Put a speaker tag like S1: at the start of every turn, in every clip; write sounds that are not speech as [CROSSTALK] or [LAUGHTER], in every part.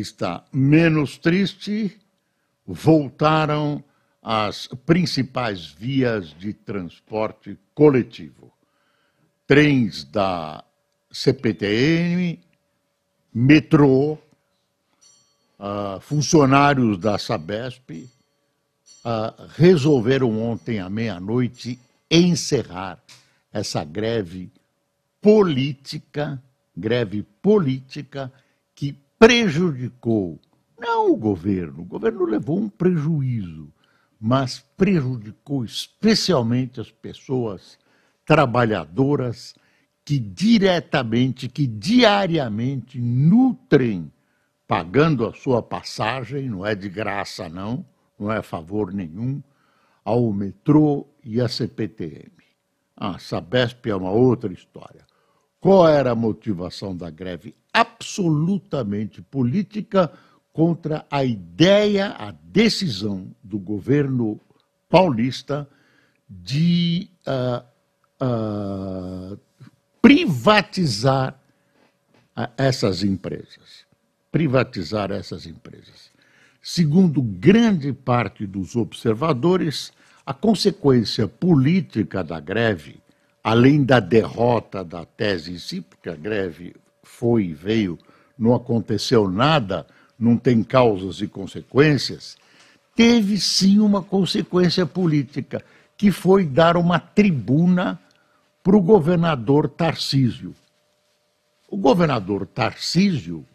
S1: está menos triste, voltaram as principais vias de transporte coletivo. Trens da CPTM, metrô, uh, funcionários da Sabesp uh, resolveram ontem à meia-noite encerrar essa greve política, greve política prejudicou não o governo, o governo levou um prejuízo, mas prejudicou especialmente as pessoas trabalhadoras que diretamente, que diariamente nutrem, pagando a sua passagem, não é de graça não, não é favor nenhum, ao metrô e à CPTM. A Sabesp é uma outra história. Qual era a motivação da greve? Absolutamente política contra a ideia, a decisão do governo paulista de uh, uh, privatizar essas empresas. Privatizar essas empresas. Segundo grande parte dos observadores, a consequência política da greve além da derrota da tese em si, porque a greve foi e veio, não aconteceu nada, não tem causas e consequências, teve sim uma consequência política, que foi dar uma tribuna para o governador Tarcísio. O governador Tarcísio,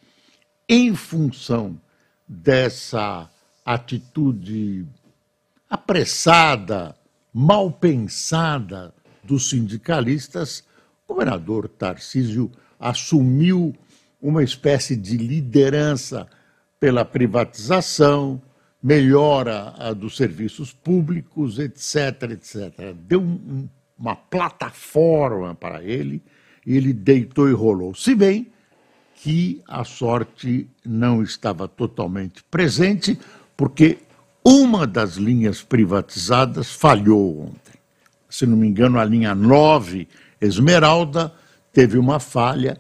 S1: em função dessa atitude apressada, mal pensada dos sindicalistas, o governador Tarcísio assumiu uma espécie de liderança pela privatização, melhora dos serviços públicos, etc, etc. Deu um, uma plataforma para ele e ele deitou e rolou. Se bem que a sorte não estava totalmente presente, porque uma das linhas privatizadas falhou ontem se não me engano, a linha 9, Esmeralda, teve uma falha,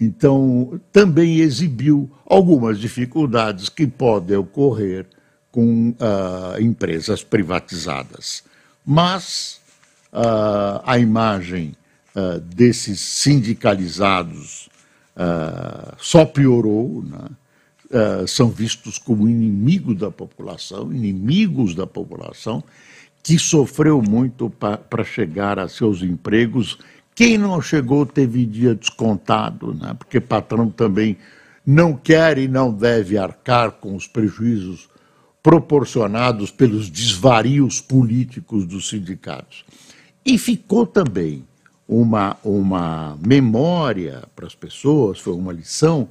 S1: então também exibiu algumas dificuldades que podem ocorrer com uh, empresas privatizadas. Mas uh, a imagem uh, desses sindicalizados só piorou, né? são vistos como inimigos da população, inimigos da população, que sofreu muito para chegar a seus empregos. Quem não chegou teve dia descontado, né? porque patrão também não quer e não deve arcar com os prejuízos proporcionados pelos desvarios políticos dos sindicatos. E ficou também uma, uma memória para as pessoas, foi uma lição,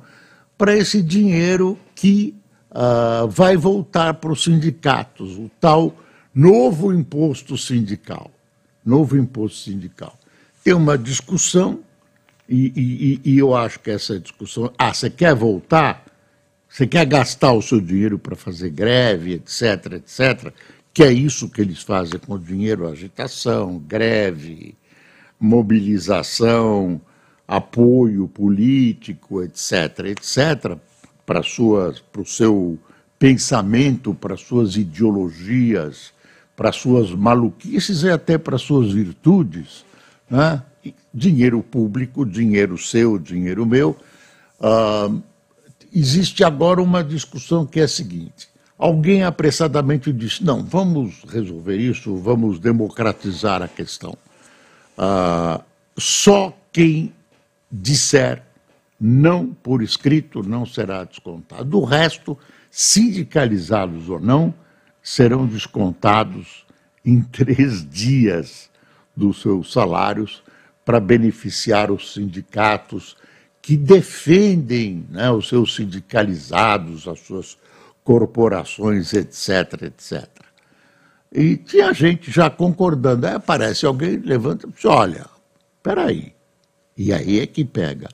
S1: para esse dinheiro que uh, vai voltar para os sindicatos, o tal Novo imposto sindical. Novo imposto sindical. Tem uma discussão, e, e, e eu acho que essa discussão. Ah, você quer voltar? Você quer gastar o seu dinheiro para fazer greve, etc, etc, que é isso que eles fazem com o dinheiro, agitação, greve, mobilização, apoio político, etc, etc, para o seu pensamento, para suas ideologias, para suas maluquices e até para suas virtudes, né? dinheiro público, dinheiro seu, dinheiro meu. Uh, existe agora uma discussão que é a seguinte: alguém apressadamente disse, não, vamos resolver isso, vamos democratizar a questão. Uh, só quem disser não por escrito não será descontado. O resto, sindicalizados ou não, serão descontados em [LAUGHS] três dias dos seus salários para beneficiar os sindicatos que defendem né, os seus sindicalizados, as suas corporações, etc, etc. E tinha gente já concordando. Aí aparece alguém, levanta e diz, olha, peraí. E aí é que pega.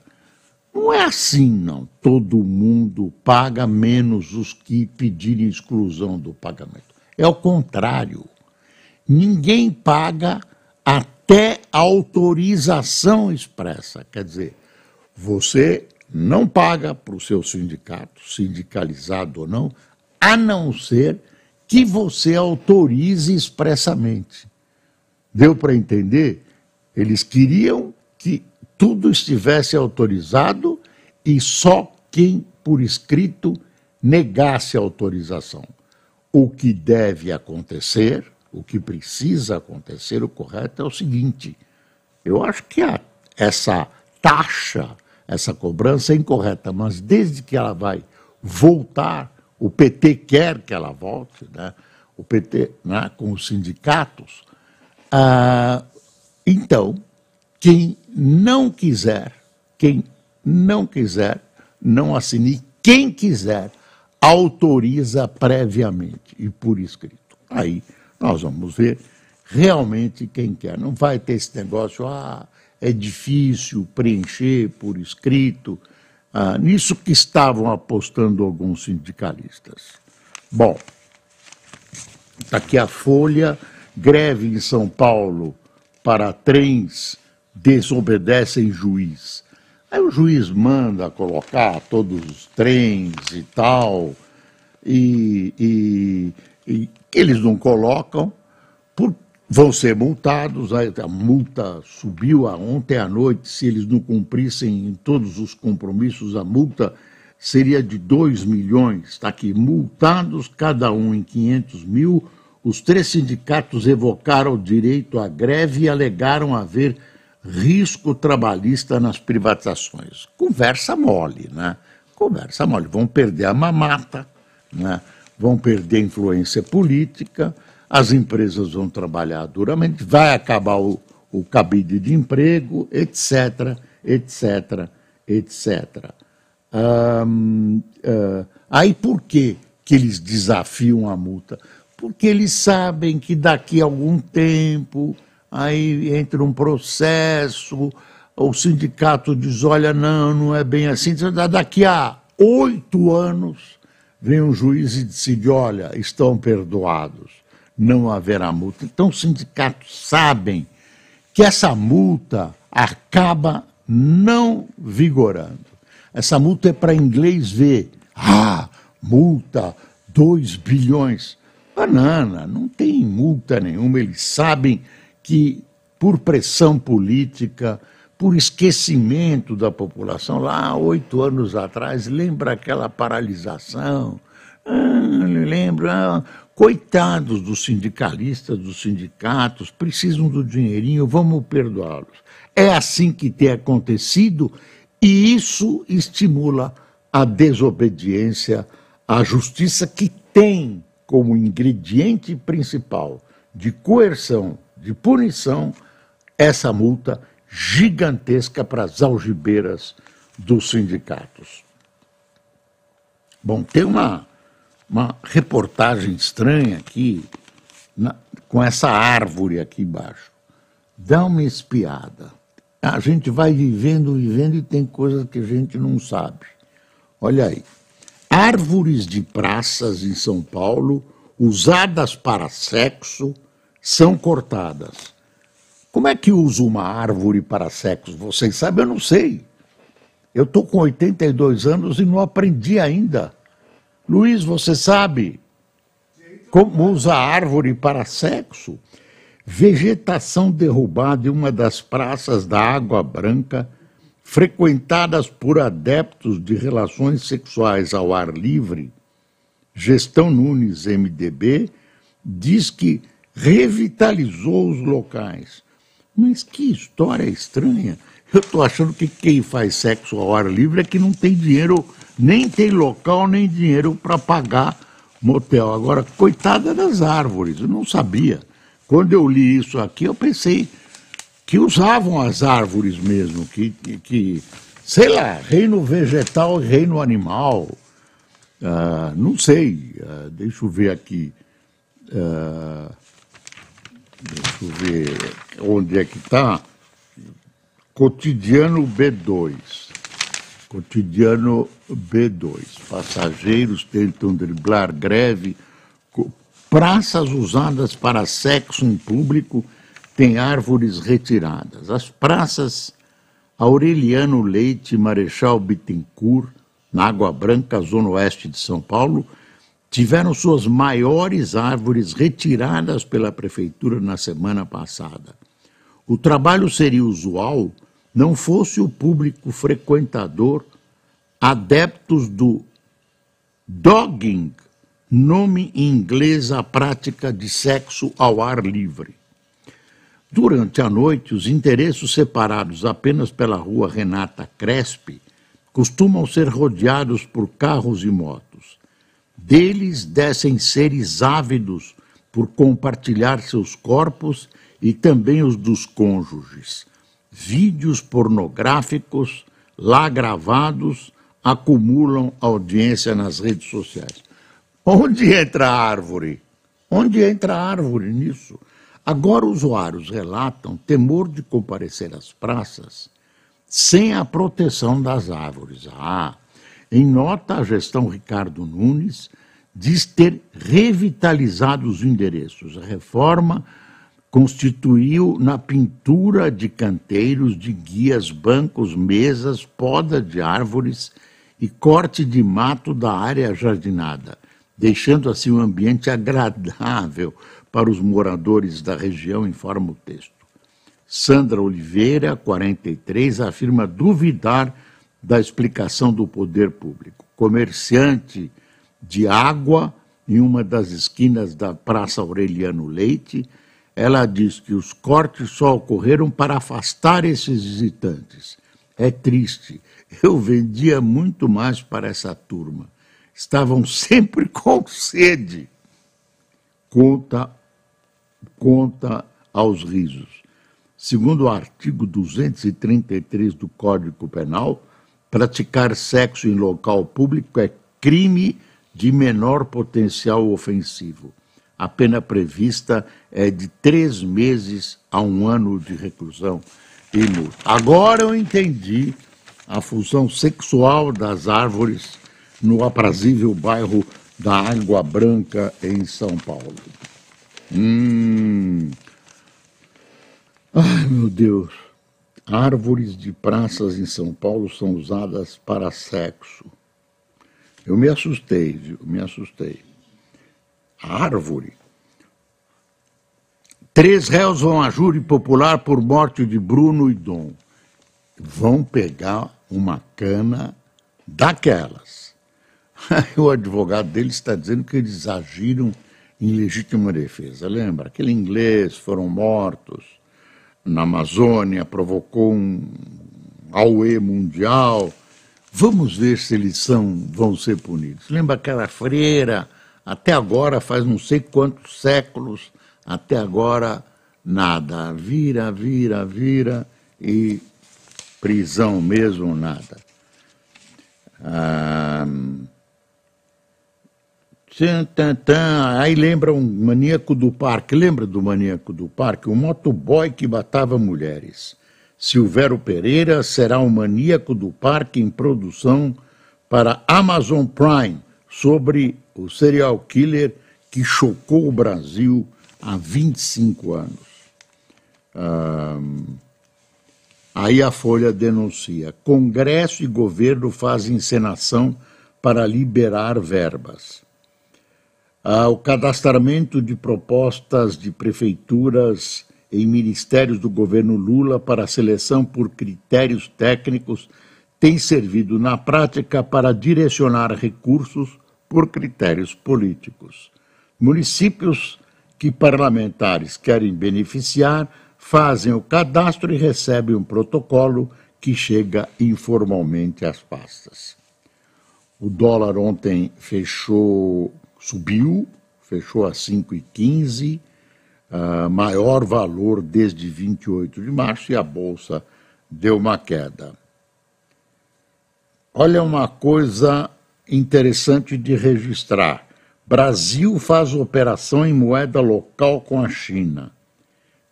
S1: Não é assim, não. Todo mundo paga menos os que pedirem exclusão do pagamento. É o contrário. Ninguém paga até autorização expressa. Quer dizer, você não paga para o seu sindicato, sindicalizado ou não, a não ser que você autorize expressamente. Deu para entender? Eles queriam que tudo estivesse autorizado e só quem por escrito negasse a autorização. O que deve acontecer, o que precisa acontecer, o correto é o seguinte: eu acho que a, essa taxa, essa cobrança é incorreta, mas desde que ela vai voltar, o PT quer que ela volte, né? o PT né, com os sindicatos, ah, então quem não quiser, quem não quiser, não assine. Quem quiser, autoriza previamente e por escrito. Aí nós vamos ver realmente quem quer. Não vai ter esse negócio, ah, é difícil preencher por escrito. Ah, nisso que estavam apostando alguns sindicalistas. Bom, está aqui a Folha, greve em São Paulo para trens desobedecem juiz. Aí o juiz manda colocar todos os trens e tal, e, e, eles não colocam, por, vão ser multados. A multa subiu a ontem à noite, se eles não cumprissem todos os compromissos, a multa seria de 2 milhões. Está aqui, multados, cada um em 500 mil. Os três sindicatos evocaram o direito à greve e alegaram haver risco trabalhista nas privatizações. Conversa mole, né? Conversa mole. Vão perder a mamata, né? Vão perder influência política, as empresas vão trabalhar duramente, vai acabar o, o cabide de emprego, etc., etc., etc. Um, uh, aí por que, que eles desafiam a multa? Porque eles sabem que daqui a algum tempo aí entra um processo, o sindicato diz, olha, não, não é bem assim. Daqui a oito anos vem um juiz e decide, olha, estão perdoados, não haverá multa. Então os sindicatos sabem que essa multa acaba não vigorando. Essa multa é para inglês ver. Ah, multa, 2 bilhões. Banana, não tem multa nenhuma, eles sabem que, por pressão política, por esquecimento da população, lá oito anos atrás, lembra aquela paralisação? Ah, lembra, ah, coitados dos sindicalistas, dos sindicatos, precisam do dinheirinho, vamos perdoá-los. É assim que tem acontecido e isso estimula a desobediência à justiça, que tem como ingrediente principal de coerção de punição essa multa gigantesca para as algibeiras dos sindicatos. Bom, tem uma, uma reportagem estranha aqui, na, com essa árvore aqui embaixo. Dá uma espiada. A gente vai vivendo, vivendo e tem coisas que a gente não sabe. Olha aí. Árvores de praças em São Paulo usadas para sexo são cortadas. Como é que usa uma árvore para sexo? Vocês sabem, eu não sei. Eu estou com 82 anos e não aprendi ainda. Luiz, você sabe como usa árvore para sexo? Vegetação derrubada em uma das praças da Água Branca, frequentadas por adeptos de relações sexuais ao ar livre, Gestão Nunes, MDB, diz que revitalizou os locais. Mas que história estranha. Eu estou achando que quem faz sexo ao ar livre é que não tem dinheiro, nem tem local, nem dinheiro para pagar motel. Agora, coitada das árvores, eu não sabia. Quando eu li isso aqui, eu pensei que usavam as árvores mesmo, que, que sei lá, reino vegetal e reino animal. Uh, não sei, uh, deixa eu ver aqui. Uh, deixa eu ver onde é que está. Cotidiano B2. Cotidiano B2. Passageiros tentam driblar greve. Praças usadas para sexo em público têm árvores retiradas. As praças Aureliano Leite Marechal Bittencourt, na Água Branca, zona oeste de São Paulo, tiveram suas maiores árvores retiradas pela prefeitura na semana passada. O trabalho seria usual não fosse o público frequentador adeptos do dogging, nome em inglês à prática de sexo ao ar livre. Durante a noite, os endereços separados apenas pela rua Renata Crespi costumam ser rodeados por carros e motos. Deles descem seres ávidos por compartilhar seus corpos e também os dos cônjuges vídeos pornográficos lá gravados acumulam audiência nas redes sociais. Onde entra a árvore? Onde entra a árvore nisso? Agora, usuários relatam temor de comparecer às praças sem a proteção das árvores. Ah, em nota, a gestão Ricardo Nunes diz ter revitalizado os endereços. A reforma constituiu na pintura de canteiros, de guias, bancos, mesas, poda de árvores e corte de mato da área jardinada, deixando assim um ambiente agradável para os moradores da região, informa o texto. Sandra Oliveira, 43, afirma duvidar da explicação do poder público. Comerciante de água em uma das esquinas da Praça Aureliano Leite, ela diz que os cortes só ocorreram para afastar esses visitantes. É triste. Eu vendia muito mais para essa turma. Estavam sempre [LAUGHS] com sede. Conta, conta aos risos. Segundo o artigo 233 do Código Penal, praticar sexo em local público é crime de menor potencial ofensivo. A pena prevista é de três meses a um ano de reclusão e multa. Agora eu entendi a função sexual das árvores no aprazível bairro da Água Branca, em São Paulo. Hum. Ai, meu Deus. Árvores de praças em São Paulo são usadas para sexo. Eu me assustei, viu? Me assustei árvore. Três réus vão a júri popular por morte de Bruno e Dom. Vão pegar uma cana daquelas. [LAUGHS] o advogado deles está dizendo que eles agiram em legítima defesa. Lembra? Aquele inglês foram mortos na Amazônia, provocou um auê mundial. Vamos ver se eles são, vão ser punidos. Lembra aquela freira até agora, faz não sei quantos séculos, até agora, nada. Vira, vira, vira e prisão mesmo, nada. Ah, aí lembra um maníaco do parque, lembra do maníaco do parque? Um motoboy que matava mulheres. Silvério Pereira será um maníaco do parque em produção para Amazon Prime sobre o serial killer que chocou o Brasil há 25 anos. aí a Folha denuncia: Congresso e governo fazem encenação para liberar verbas. Ah, o cadastramento de propostas de prefeituras em ministérios do governo Lula para seleção por critérios técnicos tem servido na prática para direcionar recursos por critérios políticos. Municípios que parlamentares querem beneficiar fazem o cadastro e recebem um protocolo que chega informalmente às pastas. O dólar ontem fechou, subiu, fechou a 5,15, uh, maior valor desde 28 de março, e a bolsa deu uma queda. Olha uma coisa interessante de registrar. Brasil faz operação em moeda local com a China.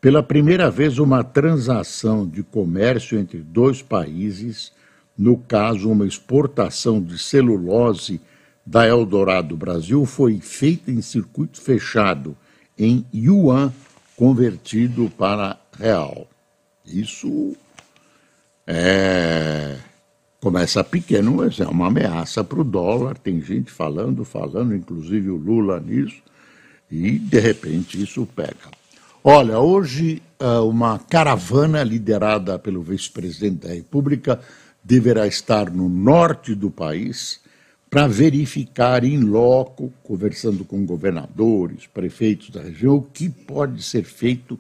S1: Pela primeira vez, uma transação de comércio entre dois países, no caso, uma exportação de celulose da Eldorado Brasil, foi feita em circuito fechado, em yuan convertido para real. Isso é, começa pequeno, mas é uma ameaça para o dólar. Tem gente falando, falando, inclusive o Lula nisso, e de repente isso pega. Olha, hoje ah, uma caravana liderada pelo vice-presidente da República deverá estar no norte do país para verificar em loco, conversando com governadores, prefeitos da região, o que pode ser feito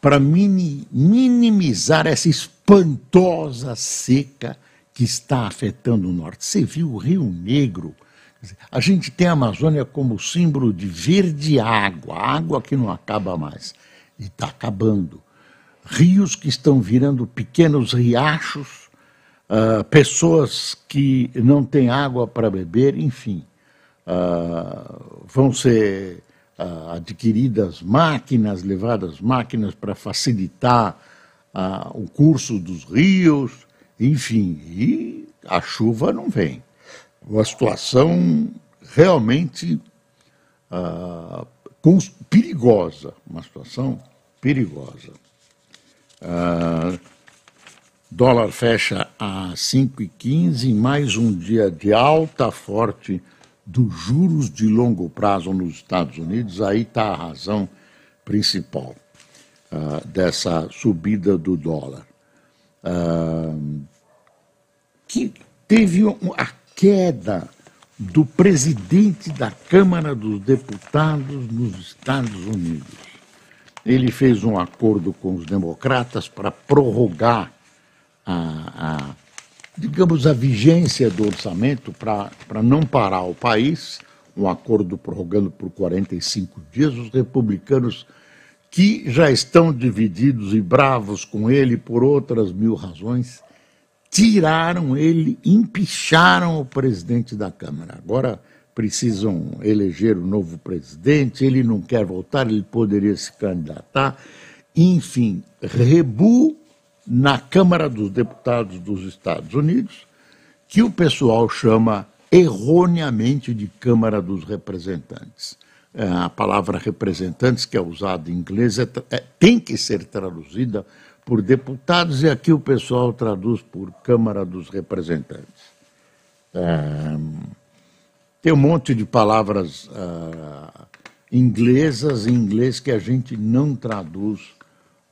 S1: para minimizar essa espantosa seca que está afetando o norte. Você viu o Rio Negro? A gente tem a Amazônia como símbolo de verde água, água que não acaba mais e está acabando. Rios que estão virando pequenos riachos, uh, pessoas que não têm água para beber, enfim. Uh, vão ser uh, adquiridas máquinas, levadas máquinas para facilitar o curso dos rios, enfim, e a chuva não vem. Uma situação realmente perigosa, uma situação perigosa. Dólar fecha a 5,15, mais um dia de alta forte dos juros de longo prazo nos Estados Unidos. Aí está a razão principal uh, dessa subida do dólar. Uh, que teve a queda do presidente da Câmara dos Deputados nos Estados Unidos ele fez um acordo com os democratas para prorrogar a, a, digamos, a vigência do orçamento para não parar o país, um acordo prorrogando por 45 dias. Os republicanos, que já estão divididos e bravos com ele por outras mil razões, tiraram ele, empicharam o presidente da Câmara. Agora precisam eleger o um novo presidente, ele não quer voltar, ele poderia se candidatar. Enfim, rebu na Câmara dos Deputados dos Estados Unidos, que o pessoal chama erroneamente de Câmara dos Representantes. É, a palavra representantes, que é usada em inglês, é, é, tem que ser traduzida por deputados, e aqui o pessoal traduz por Câmara dos Representantes. É, tem um monte de palavras uh, inglesas em inglês que a gente não traduz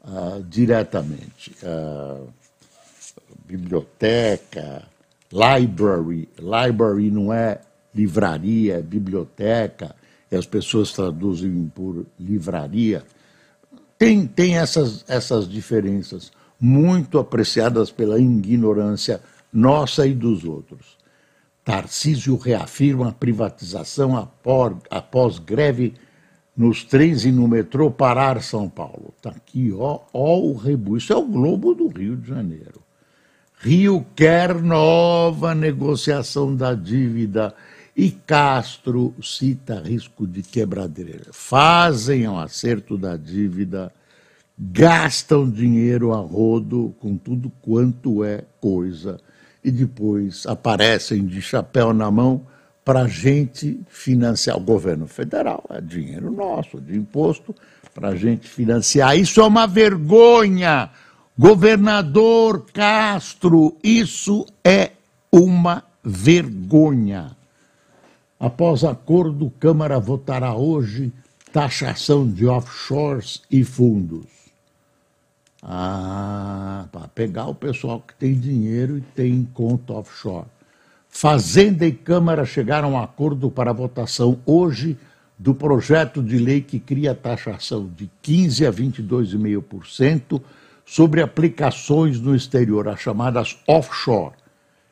S1: uh, diretamente. Uh, biblioteca, library. Library não é livraria, é biblioteca, e as pessoas traduzem por livraria. Tem, tem essas, essas diferenças muito apreciadas pela ignorância nossa e dos outros. Tarcísio reafirma a privatização após, após greve nos trens e no metrô parar São Paulo. Está aqui, ó, ó o rebu. Isso é o Globo do Rio de Janeiro. Rio quer nova negociação da dívida e Castro cita risco de quebradeira. Fazem o acerto da dívida, gastam dinheiro a rodo com tudo quanto é coisa e depois aparecem de chapéu na mão para a gente financiar. O governo federal é dinheiro nosso, de imposto, para a gente financiar. Isso é uma vergonha. Governador Castro, isso é uma vergonha. Após acordo, Câmara votará hoje taxação de offshores e fundos. Ah, para pegar o pessoal que tem dinheiro e tem conta offshore. Fazenda e Câmara chegaram a acordo para a votação hoje do projeto de lei que cria a taxação de 15% a 22,5% sobre aplicações no exterior, as chamadas offshore,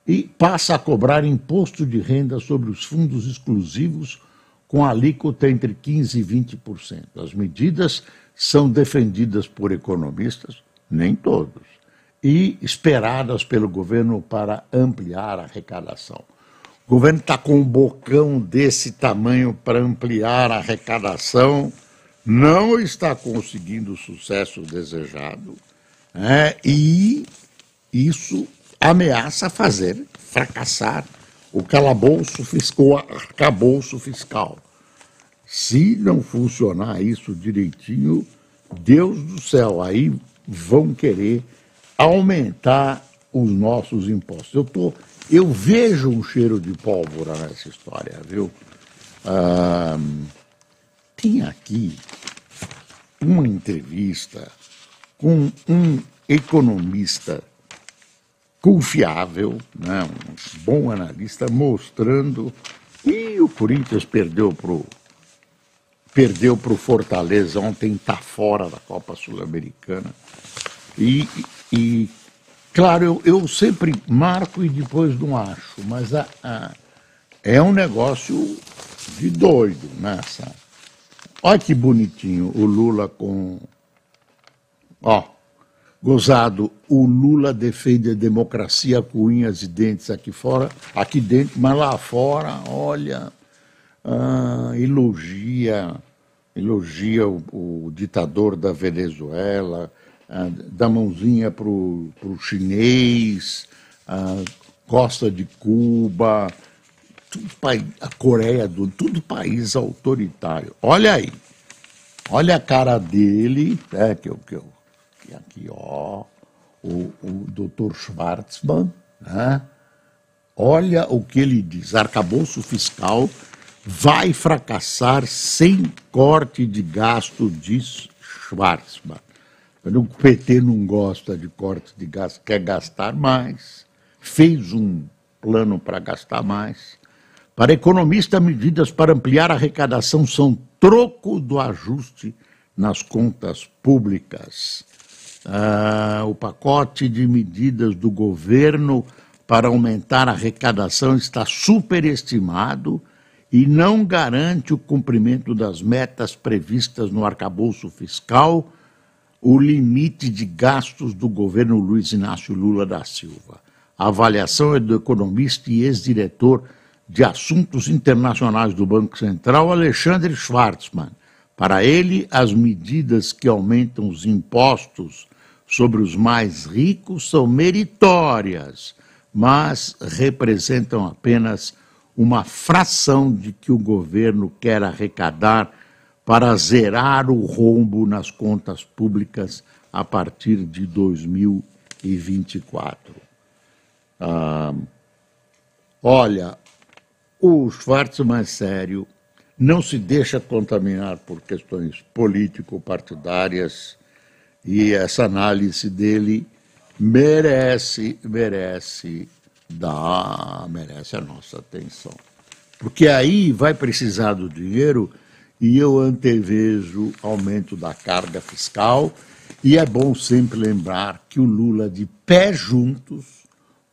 S1: e passa a cobrar imposto de renda sobre os fundos exclusivos com alíquota entre 15% e 20%. As medidas são defendidas por economistas, nem todos, e esperadas pelo governo para ampliar a arrecadação. O governo está com um bocão desse tamanho para ampliar a arrecadação, não está conseguindo o sucesso desejado, né? e isso ameaça fazer fracassar o calabouço fiscal, arcabouço fiscal. Se não funcionar isso direitinho, Deus do céu, aí vão querer aumentar os nossos impostos. Eu tô, eu vejo um cheiro de pólvora nessa história, viu? Ah, tem aqui uma entrevista com um economista confiável, né, um bom analista, mostrando. E o Corinthians perdeu para o perdeu o Fortaleza ontem, está fora da Copa Sul-Americana. E, e Claro, eu, eu sempre marco e depois não acho, mas a, a, é um negócio de doido nessa. Olha que bonitinho o Lula com. Ó, gozado, o Lula defende a democracia com unhas e dentes aqui fora, aqui dentro, mas lá fora, olha, ah, elogia, elogia o, o ditador da Venezuela ah, dá mãozinha para o chinês, ah, Costa de Cuba, tudo, a Coreia do tudo país autoritário. Olha aí, olha a cara dele, é, que, eu, que, eu, que aqui, ó, o, o Dr. Schwartzman, né? olha o que ele diz, arcabouço fiscal vai fracassar sem corte de gasto, diz Schwartzman. O PT não gosta de cortes de gasto, quer gastar mais, fez um plano para gastar mais. Para economista, medidas para ampliar a arrecadação são troco do ajuste nas contas públicas. Ah, o pacote de medidas do governo para aumentar a arrecadação está superestimado e não garante o cumprimento das metas previstas no arcabouço fiscal o limite de gastos do governo Luiz Inácio Lula da Silva. A avaliação é do economista e ex-diretor de Assuntos Internacionais do Banco Central, Alexandre Schwartzman. Para ele, as medidas que aumentam os impostos sobre os mais ricos são meritórias, mas representam apenas uma fração de que o governo quer arrecadar para zerar o rombo nas contas públicas a partir de 2024. Ah, olha, o Schwartzman é sério, não se deixa contaminar por questões político-partidárias e essa análise dele merece, merece dar, merece a nossa atenção. Porque aí vai precisar do dinheiro e eu antevejo aumento da carga fiscal. E é bom sempre lembrar que o Lula, de pé juntos,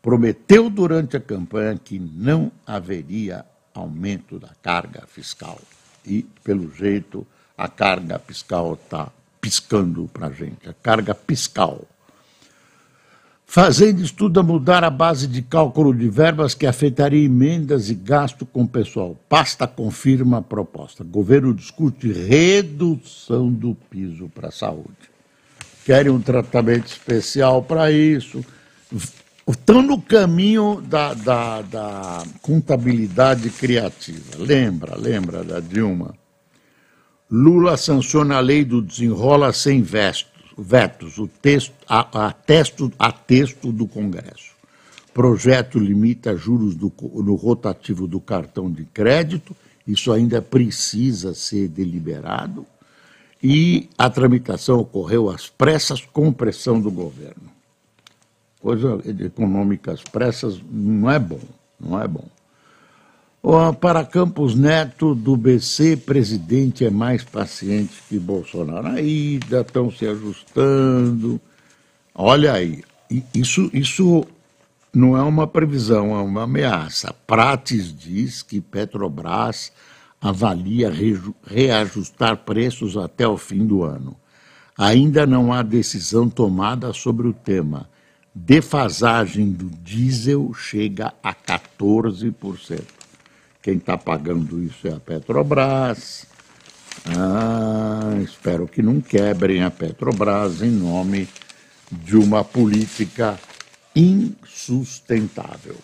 S1: prometeu durante a campanha que não haveria aumento da carga fiscal. E, pelo jeito, a carga fiscal está piscando para a gente a carga fiscal fazendo estudo a mudar a base de cálculo de verbas que afetaria emendas e gasto com pessoal. Pasta confirma a proposta. Governo discute redução do piso para a saúde. Querem um tratamento especial para isso. Estão no caminho da, da, da contabilidade criativa. Lembra, lembra da Dilma? Lula sanciona a lei do desenrola sem vesto vetos o texto, a, a, texto, a texto do Congresso. Projeto limita juros do, no rotativo do cartão de crédito, isso ainda precisa ser deliberado, e a tramitação ocorreu às pressas com pressão do governo. Coisa econômica às pressas não é bom, não é bom. Para Campos Neto, do BC, presidente é mais paciente que Bolsonaro. Já estão se ajustando. Olha aí, isso, isso não é uma previsão, é uma ameaça. Prates diz que Petrobras avalia reajustar preços até o fim do ano. Ainda não há decisão tomada sobre o tema. defasagem do diesel chega a 14%. Quem está pagando isso é a Petrobras. Ah, espero que não quebrem a Petrobras em nome de uma política insustentável.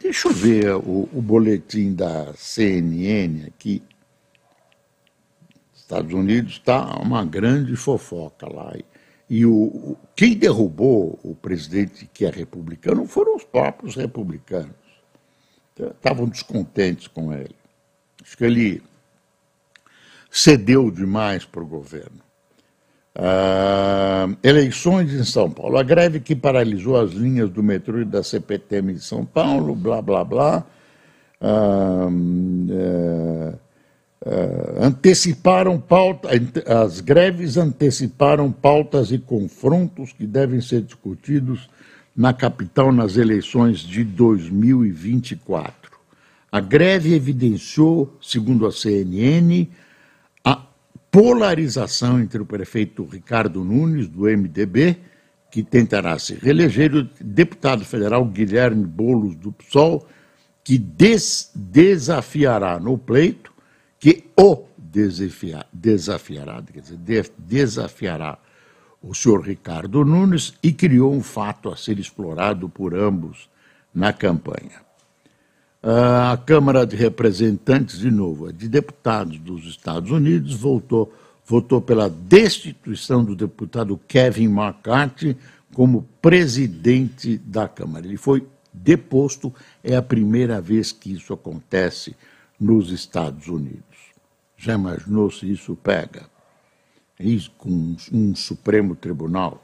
S1: Deixa eu ver o, o boletim da CNN aqui. Estados Unidos está uma grande fofoca lá. E o, quem derrubou o presidente que é republicano foram os próprios republicanos. Estavam descontentes com ele. Acho que ele cedeu demais para o governo. Uh, eleições em São Paulo. A greve que paralisou as linhas do metrô e da CPTM em São Paulo, blá, blá, blá. Uh, uh, anteciparam pauta, as greves anteciparam pautas e confrontos que devem ser discutidos na capital nas eleições de 2024. A greve evidenciou, segundo a CNN, polarização entre o prefeito Ricardo Nunes, do MDB, que tentará se reeleger, e o deputado federal Guilherme Boulos, do PSOL, que des desafiará no pleito, que o desafia desafiará, quer dizer, de desafiará o senhor Ricardo Nunes e criou um fato a ser explorado por ambos na campanha. A Câmara de Representantes, de novo, de deputados dos Estados Unidos, votou, votou pela destituição do deputado Kevin McCarthy como presidente da Câmara. Ele foi deposto, é a primeira vez que isso acontece nos Estados Unidos. Já imaginou se isso pega? Isso com um Supremo Tribunal?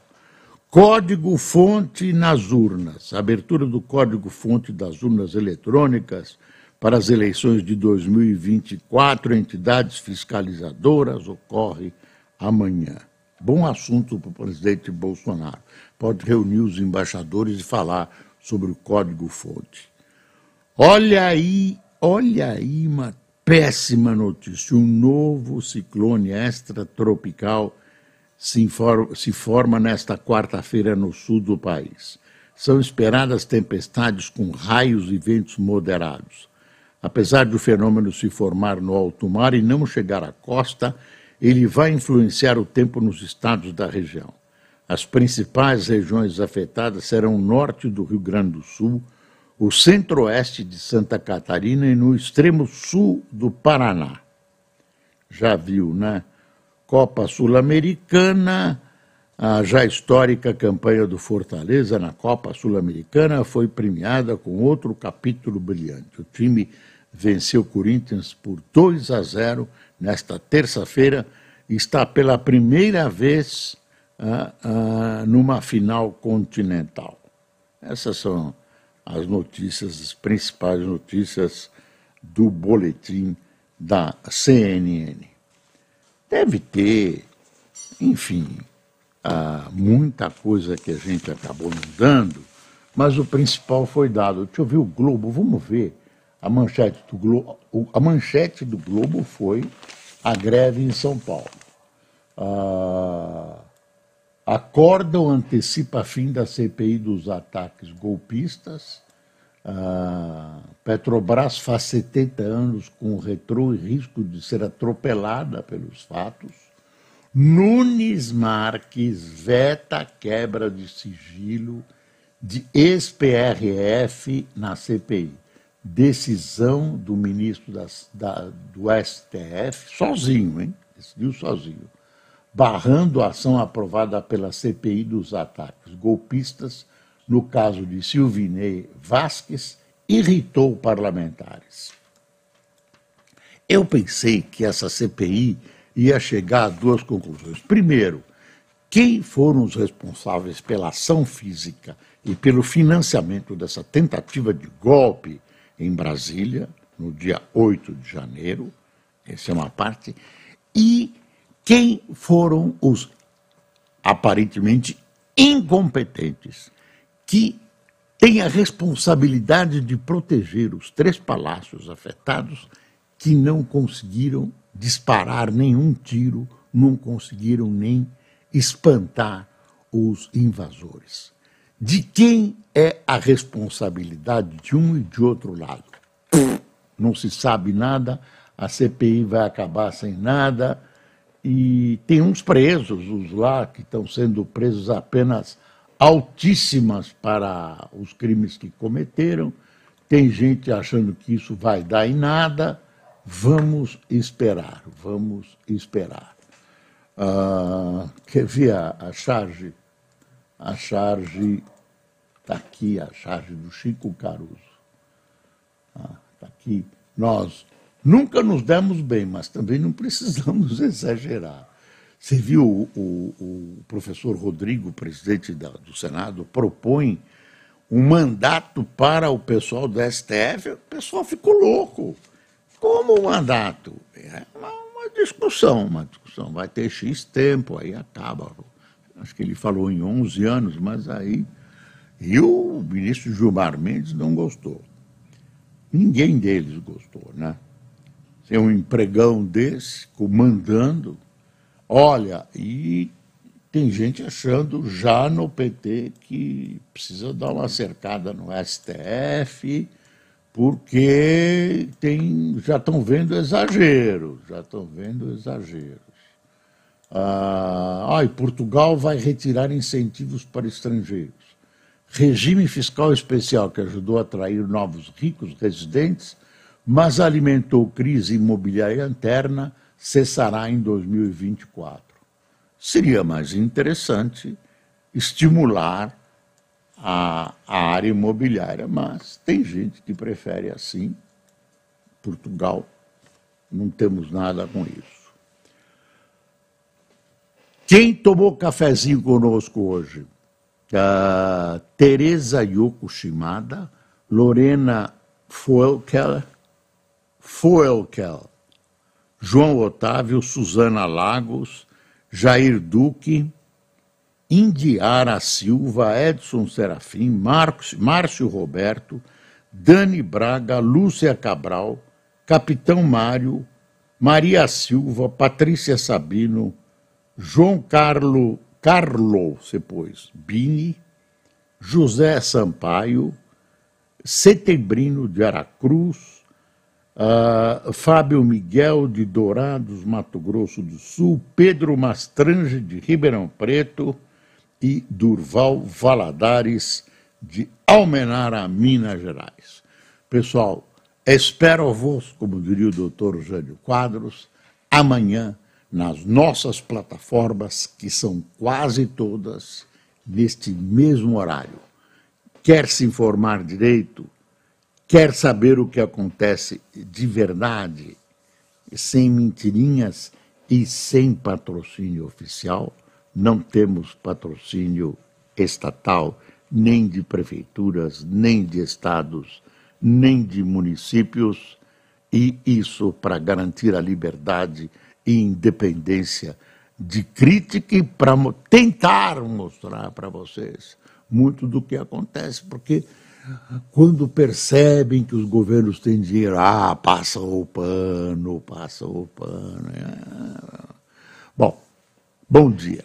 S1: Código-fonte nas urnas. A abertura do código-fonte das urnas eletrônicas para as eleições de 2024, entidades fiscalizadoras, ocorre amanhã. Bom assunto para o presidente Bolsonaro. Pode reunir os embaixadores e falar sobre o código-fonte. Olha aí, olha aí uma péssima notícia. Um novo ciclone extratropical se, se forma nesta quarta-feira no sul do país. São esperadas tempestades com raios e ventos moderados. Apesar do fenômeno se formar no alto mar e não chegar à costa, ele vai influenciar o tempo nos estados da região. As principais regiões afetadas serão o norte do Rio Grande do Sul, o centro-oeste de Santa Catarina e no extremo sul do Paraná. Já viu, né? Copa Sul-Americana, a já histórica campanha do Fortaleza na Copa Sul-Americana foi premiada com outro capítulo brilhante. O time venceu o Corinthians por 2 a 0 nesta terça-feira e está pela primeira vez ah, ah, numa final continental. Essas são as notícias, as principais notícias do boletim da CNN. Deve ter, enfim, ah, muita coisa que a gente acabou não dando, mas o principal foi dado. Deixa eu ver o Globo, vamos ver. A manchete do Globo, a manchete do Globo foi a greve em São Paulo. Ah, acórdão antecipa fim da CPI dos ataques golpistas. Petrobras faz 70 anos com retrô e risco de ser atropelada pelos fatos. Nunes Marques veta quebra de sigilo de ex-PRF na CPI. Decisão do ministro das, da, do STF, sozinho, hein? Decidiu sozinho, barrando a ação aprovada pela CPI dos ataques golpistas no caso de Silvinei Vasques, irritou parlamentares. Eu pensei que essa CPI ia chegar a duas conclusões. Primeiro, quem foram os responsáveis pela ação física e pelo financiamento dessa tentativa de golpe em Brasília, no dia 8 de janeiro, essa é uma parte, e quem foram os aparentemente incompetentes que tem a responsabilidade de proteger os três palácios afetados que não conseguiram disparar nenhum tiro, não conseguiram nem espantar os invasores. De quem é a responsabilidade de um e de outro lado? Não se sabe nada, a CPI vai acabar sem nada, e tem uns presos, os lá que estão sendo presos apenas altíssimas para os crimes que cometeram. Tem gente achando que isso vai dar em nada. Vamos esperar, vamos esperar. Ah, quer ver a, a charge? A charge está aqui, a charge do Chico Caruso. Está ah, aqui. Nós nunca nos demos bem, mas também não precisamos [LAUGHS] exagerar. Você viu o, o, o professor Rodrigo, presidente da, do Senado, propõe um mandato para o pessoal do STF, o pessoal ficou louco. Como mandato? É uma, uma, discussão, uma discussão. Vai ter X tempo, aí acaba. Acho que ele falou em 11 anos, mas aí. E o ministro Gilmar Mendes não gostou. Ninguém deles gostou, né? Tem um empregão desse comandando Olha, e tem gente achando já no PT que precisa dar uma cercada no STF, porque tem, já estão vendo exageros, já estão vendo exageros. Ah, e Portugal vai retirar incentivos para estrangeiros. Regime fiscal especial que ajudou a atrair novos ricos residentes, mas alimentou crise imobiliária interna cessará em 2024. Seria mais interessante estimular a, a área imobiliária, mas tem gente que prefere assim. Portugal, não temos nada com isso. Quem tomou cafezinho conosco hoje? Uh, Tereza Yoko Shimada, Lorena Foelkel, Foelkel, João Otávio, Suzana Lagos, Jair Duque, Indiara Silva, Edson Serafim, Marcos, Márcio Roberto, Dani Braga, Lúcia Cabral, Capitão Mário, Maria Silva, Patrícia Sabino, João Carlo, Carlo, depois, Bini, José Sampaio, Setembrino de Aracruz, Uh, Fábio Miguel de Dourados, Mato Grosso do Sul, Pedro Mastrange de Ribeirão Preto e Durval Valadares de Almenara, Minas Gerais. Pessoal, espero-vos, como diria o doutor Jânio Quadros, amanhã nas nossas plataformas, que são quase todas neste mesmo horário. Quer se informar direito? Quer saber o que acontece de verdade, sem mentirinhas e sem patrocínio oficial, não temos patrocínio estatal, nem de prefeituras, nem de estados, nem de municípios, e isso para garantir a liberdade e independência de crítica e para tentar mostrar para vocês muito do que acontece, porque quando percebem que os governos têm dinheiro, ah, passa o pano, passa o pano. É. Bom, bom dia.